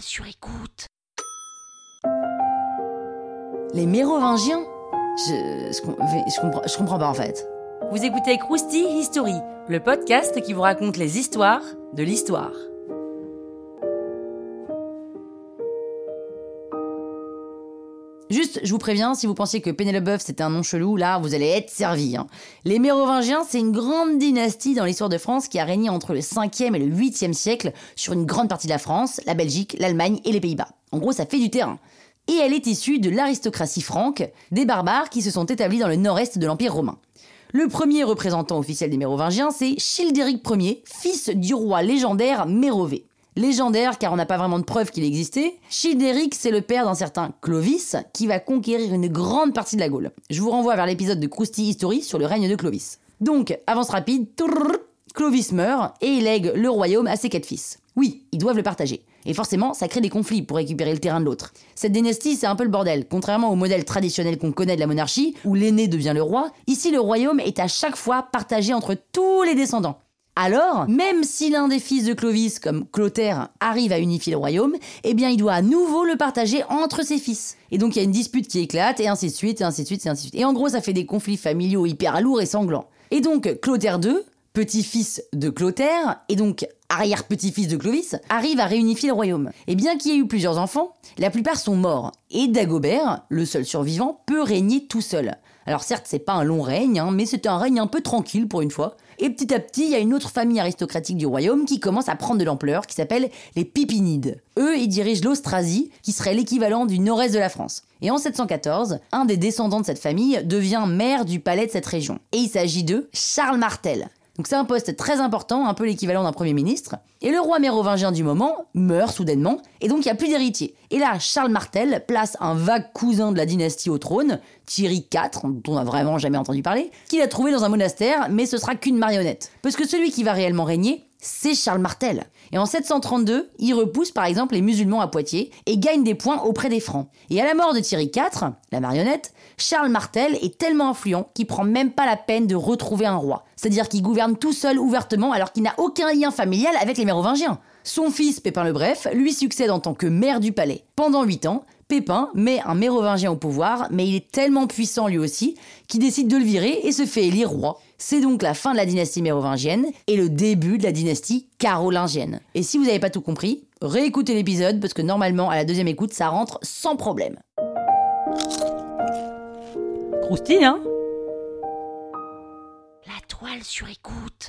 sur écoute. Les Mérovingiens je, je, com- je comprends, je comprends pas en fait. Vous écoutez Krusty History, le podcast qui vous raconte les histoires de l'histoire. Juste, je vous préviens, si vous pensiez que Pénélope Boeuf c'était un nom chelou, là vous allez être servi. hein. Les Mérovingiens, c'est une grande dynastie dans l'histoire de France qui a régné entre le 5e et le 8e siècle sur une grande partie de la France, la Belgique, l'Allemagne et les Pays-Bas. En gros, ça fait du terrain. Et elle est issue de l'aristocratie franque, des barbares qui se sont établis dans le nord-est de l'Empire romain. Le premier représentant officiel des Mérovingiens, c'est Childéric Ier, fils du roi légendaire Mérové. Légendaire car on n'a pas vraiment de preuves qu'il existait, Childéric c'est le père d'un certain Clovis qui va conquérir une grande partie de la Gaule. Je vous renvoie vers l'épisode de Krusty History sur le règne de Clovis. Donc, avance rapide, Clovis meurt et il lègue le royaume à ses quatre fils. Oui, ils doivent le partager. Et forcément, ça crée des conflits pour récupérer le terrain de l'autre. Cette dynastie, c'est un peu le bordel. Contrairement au modèle traditionnel qu'on connaît de la monarchie, où l'aîné devient le roi, ici le royaume est à chaque fois partagé entre tous les descendants. Alors, même si l'un des fils de Clovis, comme Clotaire, arrive à unifier le royaume, eh bien il doit à nouveau le partager entre ses fils. Et donc il y a une dispute qui éclate, et ainsi de suite, et ainsi de suite, et ainsi de suite. Et en gros, ça fait des conflits familiaux hyper lourds et sanglants. Et donc, Clotaire II, petit-fils de Clotaire, et donc arrière-petit-fils de Clovis, arrive à réunifier le royaume. Et bien qu'il y ait eu plusieurs enfants, la plupart sont morts. Et Dagobert, le seul survivant, peut régner tout seul. Alors certes, c'est pas un long règne, hein, mais c'était un règne un peu tranquille pour une fois. Et petit à petit, il y a une autre famille aristocratique du royaume qui commence à prendre de l'ampleur, qui s'appelle les Pipinides. Eux, ils dirigent l'Austrasie, qui serait l'équivalent du nord-est de la France. Et en 714, un des descendants de cette famille devient maire du palais de cette région. Et il s'agit de Charles Martel. Donc c'est un poste très important, un peu l'équivalent d'un premier ministre. Et le roi mérovingien du moment meurt soudainement, et donc il n'y a plus d'héritier. Et là, Charles Martel place un vague cousin de la dynastie au trône, Thierry IV, dont on n'a vraiment jamais entendu parler, qu'il a trouvé dans un monastère, mais ce sera qu'une marionnette. Parce que celui qui va réellement régner, c'est Charles Martel. Et en 732, il repousse par exemple les musulmans à Poitiers et gagne des points auprès des Francs. Et à la mort de Thierry IV, la marionnette, Charles Martel est tellement influent qu'il prend même pas la peine de retrouver un roi. C'est-à-dire qu'il gouverne tout seul ouvertement alors qu'il n'a aucun lien familial avec les Mérovingiens. Son fils, Pépin le Bref, lui succède en tant que maire du palais. Pendant 8 ans, Pépin met un mérovingien au pouvoir, mais il est tellement puissant lui aussi qu'il décide de le virer et se fait élire roi. C'est donc la fin de la dynastie mérovingienne et le début de la dynastie carolingienne. Et si vous n'avez pas tout compris, réécoutez l'épisode parce que normalement à la deuxième écoute ça rentre sans problème. Krusty, hein? La toile sur écoute.